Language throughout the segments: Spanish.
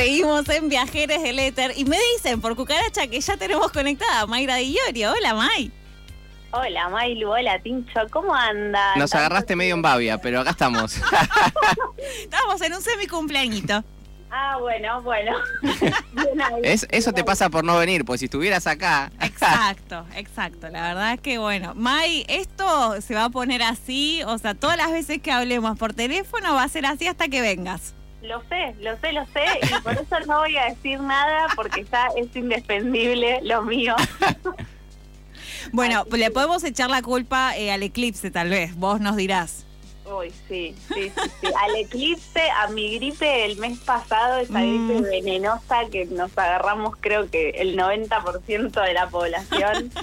Seguimos en Viajeres del Éter y me dicen por cucaracha que ya tenemos conectada a Mayra Di Iorio. Hola, May. Hola, Mailu. Hola, Tincho. ¿Cómo andas? Nos agarraste medio en babia, pero acá estamos. Estamos en un semi cumpleañito. Ah, bueno, bueno. Es- eso te pasa por no venir, pues si estuvieras acá. Exacto, exacto. La verdad es que bueno, May, esto se va a poner así, o sea, todas las veces que hablemos por teléfono va a ser así hasta que vengas. Lo sé, lo sé, lo sé. Y por eso no voy a decir nada porque ya es indefendible lo mío. Bueno, le podemos echar la culpa eh, al eclipse tal vez, vos nos dirás. Uy, sí, sí, sí, sí. Al eclipse, a mi gripe el mes pasado, esa Mm. gripe venenosa que nos agarramos creo que el 90% de la población.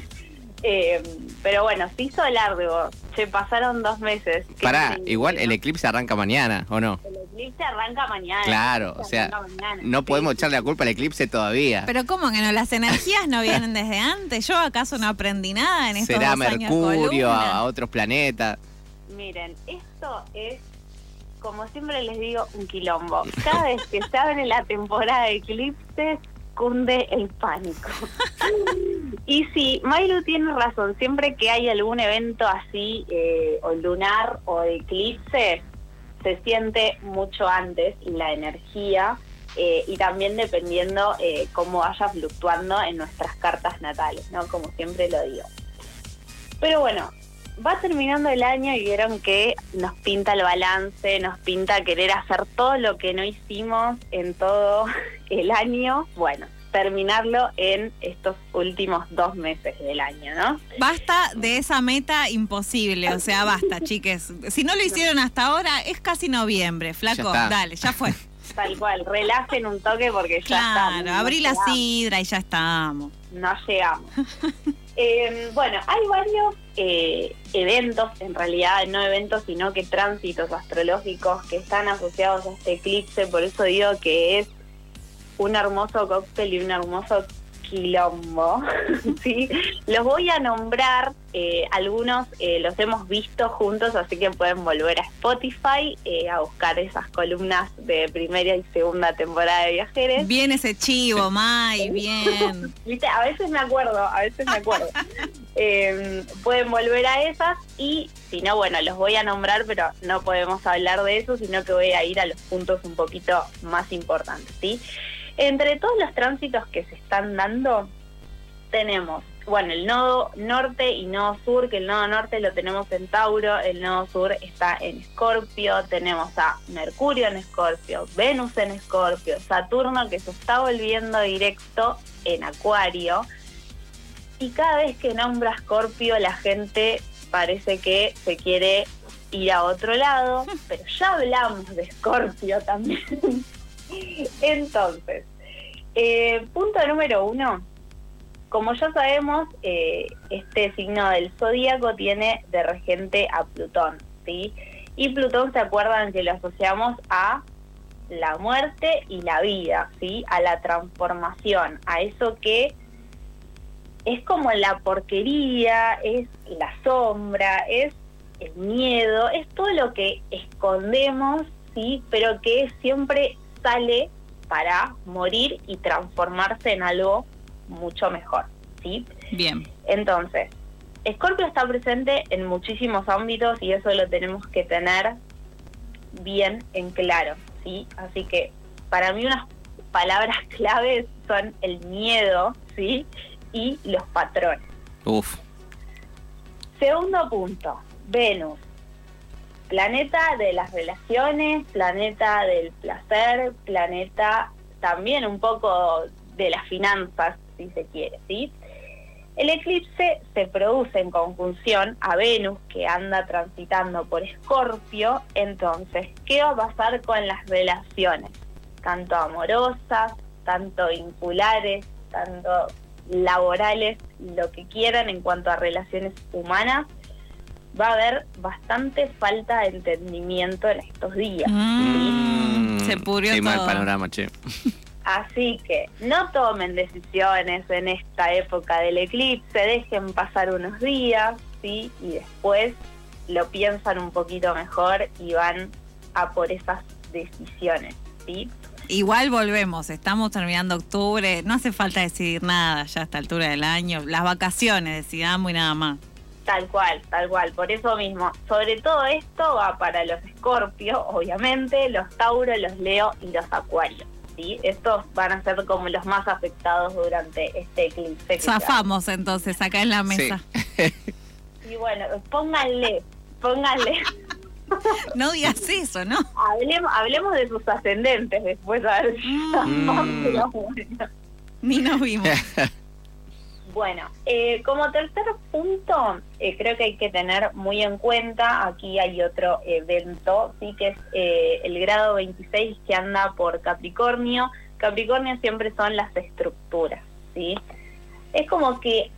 Eh, pero bueno, se hizo largo. Se pasaron dos meses. Pará, igual el eclipse arranca mañana, ¿o no? El eclipse arranca mañana. Claro, o sea, mañana, No sí. podemos echarle la culpa al eclipse todavía. Pero ¿cómo que no? ¿Las energías no vienen desde antes? ¿Yo acaso no aprendí nada en estos Será dos Mercurio, a otros planetas. Miren, esto es, como siempre les digo, un quilombo. Cada vez que se abre la temporada de eclipses, cunde el pánico. y sí, Mailu tiene razón. Siempre que hay algún evento así, eh, o lunar o eclipse, se siente mucho antes la energía. eh, y también dependiendo eh, cómo vaya fluctuando en nuestras cartas natales, ¿no? Como siempre lo digo. Pero bueno, va terminando el año y vieron que nos pinta el balance, nos pinta querer hacer todo lo que no hicimos en todo el año. Bueno, terminarlo en estos últimos dos meses del año, ¿no? Basta de esa meta imposible, o sea, basta, chiques. Si no lo hicieron hasta ahora, es casi noviembre, flaco. Ya. Dale, ya fue. Tal cual, relajen un toque porque ya Claro, está. abrí la llegamos, sidra y ya estamos. No llegamos. Eh, bueno, hay varios eh, eventos, en realidad no eventos, sino que tránsitos astrológicos que están asociados a este eclipse, por eso digo que es un hermoso cóctel y un hermoso quilombo. ¿sí? Los voy a nombrar, eh, algunos eh, los hemos visto juntos, así que pueden volver a Spotify eh, a buscar esas columnas de primera y segunda temporada de Viajeres. Bien ese chivo, May, bien. Viste, a veces me acuerdo, a veces me acuerdo. Eh, pueden volver a esas y si no, bueno, los voy a nombrar, pero no podemos hablar de eso, sino que voy a ir a los puntos un poquito más importantes, ¿sí? Entre todos los tránsitos que se están dando, tenemos, bueno, el nodo norte y nodo sur, que el nodo norte lo tenemos en Tauro, el nodo sur está en Escorpio, tenemos a Mercurio en Escorpio, Venus en Escorpio, Saturno que se está volviendo directo en Acuario, y cada vez que nombra Escorpio la gente parece que se quiere ir a otro lado, pero ya hablamos de Escorpio también. Entonces, eh, punto número uno, como ya sabemos, eh, este signo del zodíaco tiene de regente a Plutón, ¿sí? Y Plutón, ¿se acuerdan que lo asociamos a la muerte y la vida, ¿sí? A la transformación, a eso que es como la porquería, es la sombra, es el miedo, es todo lo que escondemos, ¿sí? Pero que siempre sale para morir y transformarse en algo mucho mejor, ¿sí? Bien. Entonces, Escorpio está presente en muchísimos ámbitos y eso lo tenemos que tener bien en claro, ¿sí? Así que para mí unas palabras claves son el miedo, ¿sí? Y los patrones. Uf. Segundo punto, Venus. Planeta de las relaciones, planeta del placer, planeta también un poco de las finanzas, si se quiere, ¿sí? El eclipse se produce en conjunción a Venus, que anda transitando por Escorpio. Entonces, ¿qué va a pasar con las relaciones? Tanto amorosas, tanto vinculares, tanto laborales, lo que quieran en cuanto a relaciones humanas, va a haber bastante falta de entendimiento en estos días. Mm, se pudrió mal todo. panorama, che. Así que no tomen decisiones en esta época del eclipse, dejen pasar unos días, ¿sí? Y después lo piensan un poquito mejor y van a por esas decisiones, ¿sí? Igual volvemos, estamos terminando octubre, no hace falta decidir nada ya a esta altura del año. Las vacaciones decidamos y nada más. Tal cual, tal cual. Por eso mismo, sobre todo esto va para los escorpios, obviamente, los tauros, los leo y los acuarios. ¿sí? Estos van a ser como los más afectados durante este eclipse. Zafamos entonces acá en la mesa. Y bueno, pónganle, pónganle. No digas eso, ¿no? hablemos, hablemos de sus ascendentes después, a ver si Mm. Bueno. Ni nos vimos. Bueno, eh, como tercer punto, eh, creo que hay que tener muy en cuenta, aquí hay otro evento, sí que es eh, el grado 26 que anda por Capricornio. Capricornio siempre son las estructuras, ¿sí? Es como que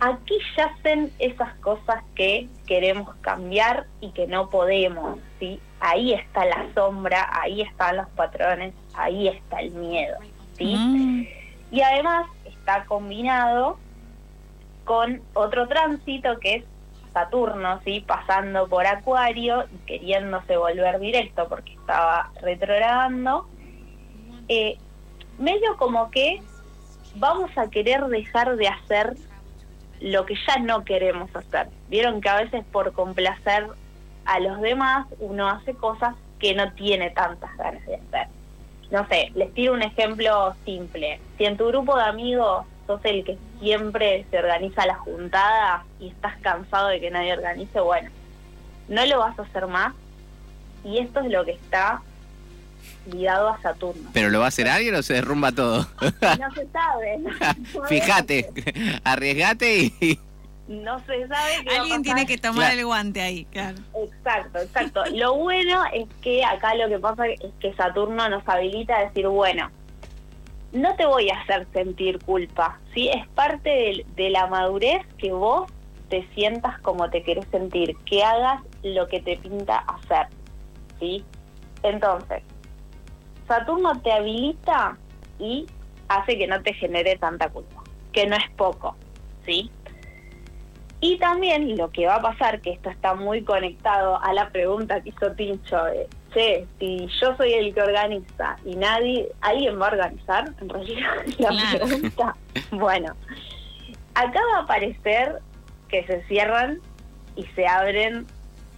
aquí yacen esas cosas que queremos cambiar y que no podemos, ¿sí? Ahí está la sombra, ahí están los patrones, ahí está el miedo, ¿sí? Mm. Y además está combinado con otro tránsito que es Saturno, ¿sí? pasando por Acuario y queriéndose volver directo porque estaba retrogradando. Eh, medio como que vamos a querer dejar de hacer lo que ya no queremos hacer. Vieron que a veces por complacer a los demás uno hace cosas que no tiene tantas ganas de hacer no sé, les tiro un ejemplo simple. Si en tu grupo de amigos sos el que siempre se organiza la juntada y estás cansado de que nadie organice, bueno, no lo vas a hacer más. Y esto es lo que está ligado a Saturno. ¿Pero lo va a hacer alguien o se derrumba todo? No se sabe. no- no Fíjate, arriesgate y... No se sabe qué va a Alguien pasar. tiene que tomar Claro. el guante ahí, claro. Exacto, exacto. Lo bueno es que acá lo que pasa es que Saturno nos habilita a decir, bueno, no te voy a hacer sentir culpa, ¿sí? Es parte de, la madurez que vos te sientas como te querés sentir, que hagas lo que te pinta hacer, ¿sí? Entonces, Saturno te habilita y hace que no te genere tanta culpa, que no es poco, ¿sí? Y también lo que va a pasar, que esto está muy conectado a la pregunta que hizo Tincho, de, che, si yo soy el que organiza y nadie, ¿alguien va a organizar? En realidad la Claro. pregunta. Bueno, acá va a aparecer que se cierran y se abren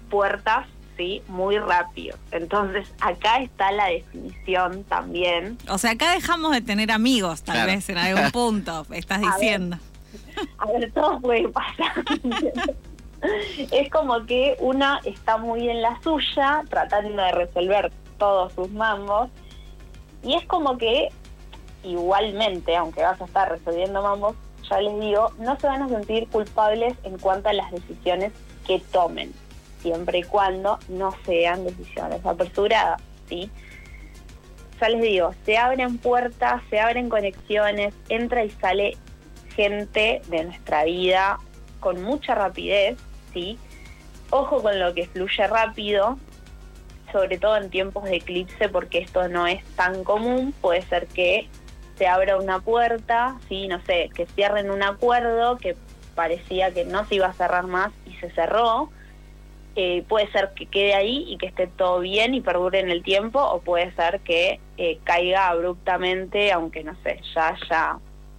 puertas, ¿sí? Muy rápido. Entonces acá está la definición también O sea, acá dejamos de tener amigos, tal Claro. vez en algún punto, estás A ver. diciendo. A ver, todo puede pasar. es como que una está muy en la suya, tratando de resolver todos sus mambos, y es como que igualmente, aunque vas a estar resolviendo mambos, ya les digo, no se van a sentir culpables en cuanto a las decisiones que tomen, siempre y cuando no sean decisiones apresuradas, ¿sí? Ya les digo, se abren puertas, se abren conexiones, entra y sale gente de nuestra vida con mucha rapidez, ¿sí? Ojo con lo que fluye rápido, sobre todo en tiempos de eclipse, porque esto no es tan común. Puede ser que se abra una puerta, ¿sí? No sé, que cierren un acuerdo que parecía que no se iba a cerrar más y se cerró. Eh, puede ser que quede ahí y que esté todo bien y perdure en el tiempo, o puede ser que eh, caiga abruptamente, aunque no sé, ya, ya,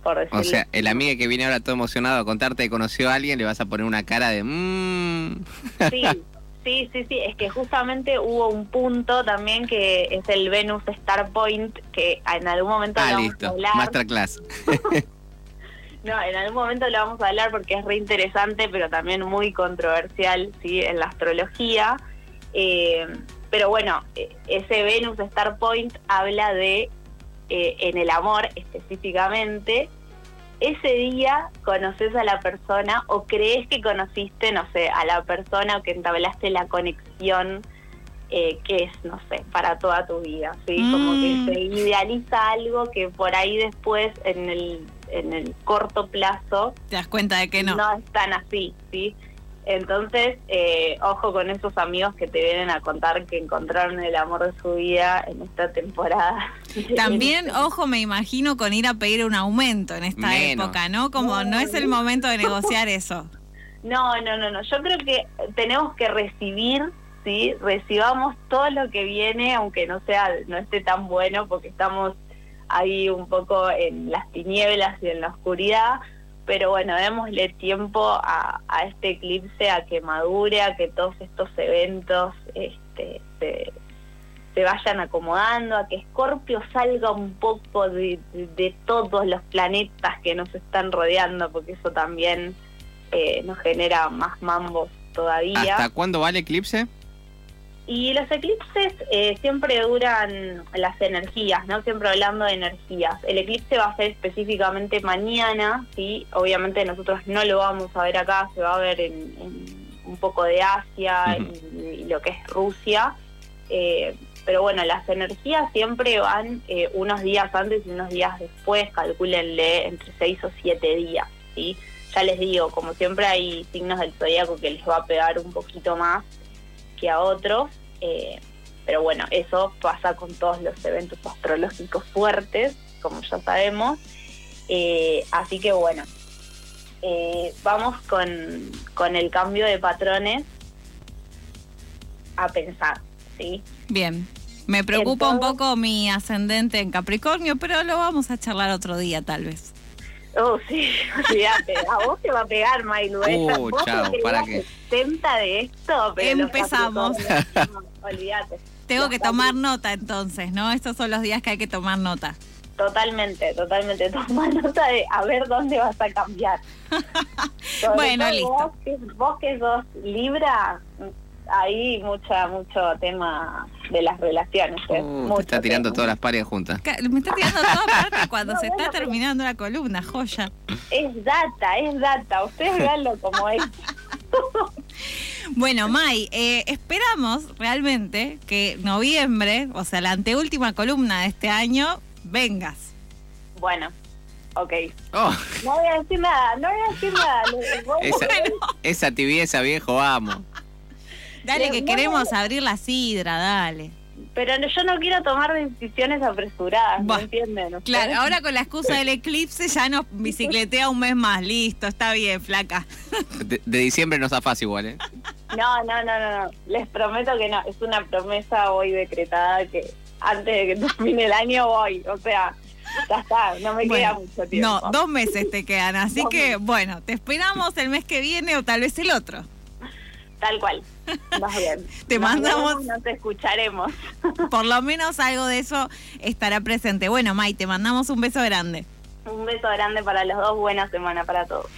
por decirlo O sea, el amigo que viene ahora todo emocionado a contarte que conoció a alguien, le vas a poner una cara de... Mmm... Sí, sí, sí, sí, es que justamente hubo un punto también que es el Venus Star Point, que en algún momento Ah, lo vamos a listo. hablar. Masterclass. No, en algún momento lo vamos a hablar porque es re interesante, pero también muy controversial, ¿sí? En la astrología. Eh, pero bueno, eh, ese Venus Star Point habla de, eh, en el amor específicamente, ese día conoces a la persona o crees que conociste, no sé, a la persona o que entablaste la conexión eh, que es, no sé, para toda tu vida, ¿sí? Como Mm. que se idealiza algo que por ahí después, en el, en el corto plazo, Te das cuenta de que no. no es tan así, ¿sí? Entonces, eh, ojo con esos amigos que te vienen a contar que encontraron el amor de su vida en esta temporada. También, ojo, me imagino con ir a pedir un aumento en esta Menos. época, ¿no? Como no es el momento de negociar eso. No, no, no, no. Yo creo que tenemos que recibir, ¿sí? recibamos todo lo que viene, aunque no sea, no esté tan bueno, porque estamos ahí un poco en las tinieblas y en la oscuridad, pero bueno, démosle tiempo a, a este eclipse a que madure, a que todos estos eventos este, se, se vayan acomodando, a que Escorpio salga un poco de, de- de todos los planetas que nos están rodeando, porque eso también eh, nos genera más mambos todavía. ¿Hasta cuándo va el eclipse? Y los eclipses eh, siempre duran las energías, ¿no? Siempre hablando de energías. El eclipse va a ser específicamente mañana, ¿sí? Obviamente nosotros no lo vamos a ver acá, se va a ver en, en un poco de Asia y, y lo que es Rusia. Eh, pero bueno, las energías siempre van eh, unos días antes y unos días después, calcúlenle entre seis o siete días, ¿sí? Ya les digo, como siempre hay signos del zodíaco que les va a pegar un poquito más que a otros, eh, pero bueno, eso pasa con todos los eventos astrológicos fuertes, como ya sabemos, Eh, así que bueno, eh, vamos con, con el cambio de patrones a pensar, ¿sí? Bien. Me preocupa un poco mi ascendente en Capricornio, pero lo vamos a charlar otro día, tal vez. Oh, sí, olvídate, a vos te va a pegar, Mailu. Uh, chao, ¿para qué? 70 de esto, pero Empezamos. Olvídate. Tengo Los que tomar nota entonces, ¿no? Estos son los días que hay que tomar nota. Totalmente, totalmente. Toma nota de a ver dónde vas a cambiar. Bueno, listo. Vos que, vos que sos Libra, ahí mucha, mucho tema de las relaciones. ¿eh? Uh, te está tirando tema. todas las paredes juntas. Me está tirando todo aparte cuando No, se bueno, está terminando la columna, joya. Es data, es data. Ustedes veanlo como es. Bueno, Mai, eh, esperamos realmente que noviembre, o sea, la anteúltima columna de este año, vengas. Bueno, ok. Oh, No voy a decir nada, no voy a decir nada. Esa, esa tibieza, viejo, vamos. Dale Le- que queremos abrir la sidra, dale. Pero no- yo no quiero tomar decisiones apresuradas, ¿no Buah, entienden? Claro, ahora con la excusa del eclipse ya nos bicicletea un mes más. Listo, está bien, flaca. De, de diciembre no zafás igual, ¿eh? No, no, no, no, no. Les prometo que no. Es una promesa hoy decretada que antes de que termine el año voy. O sea, ya está, no me queda mucho tiempo. No, dos meses te quedan, así que bueno, te esperamos el mes que viene o tal vez el otro. Tal cual. Más bien. Te Nos mandamos- vemos, Nos escucharemos. Por lo menos algo de eso estará presente. Bueno, Mai, te mandamos un beso grande. Un beso grande para los dos. Buena semana para todos.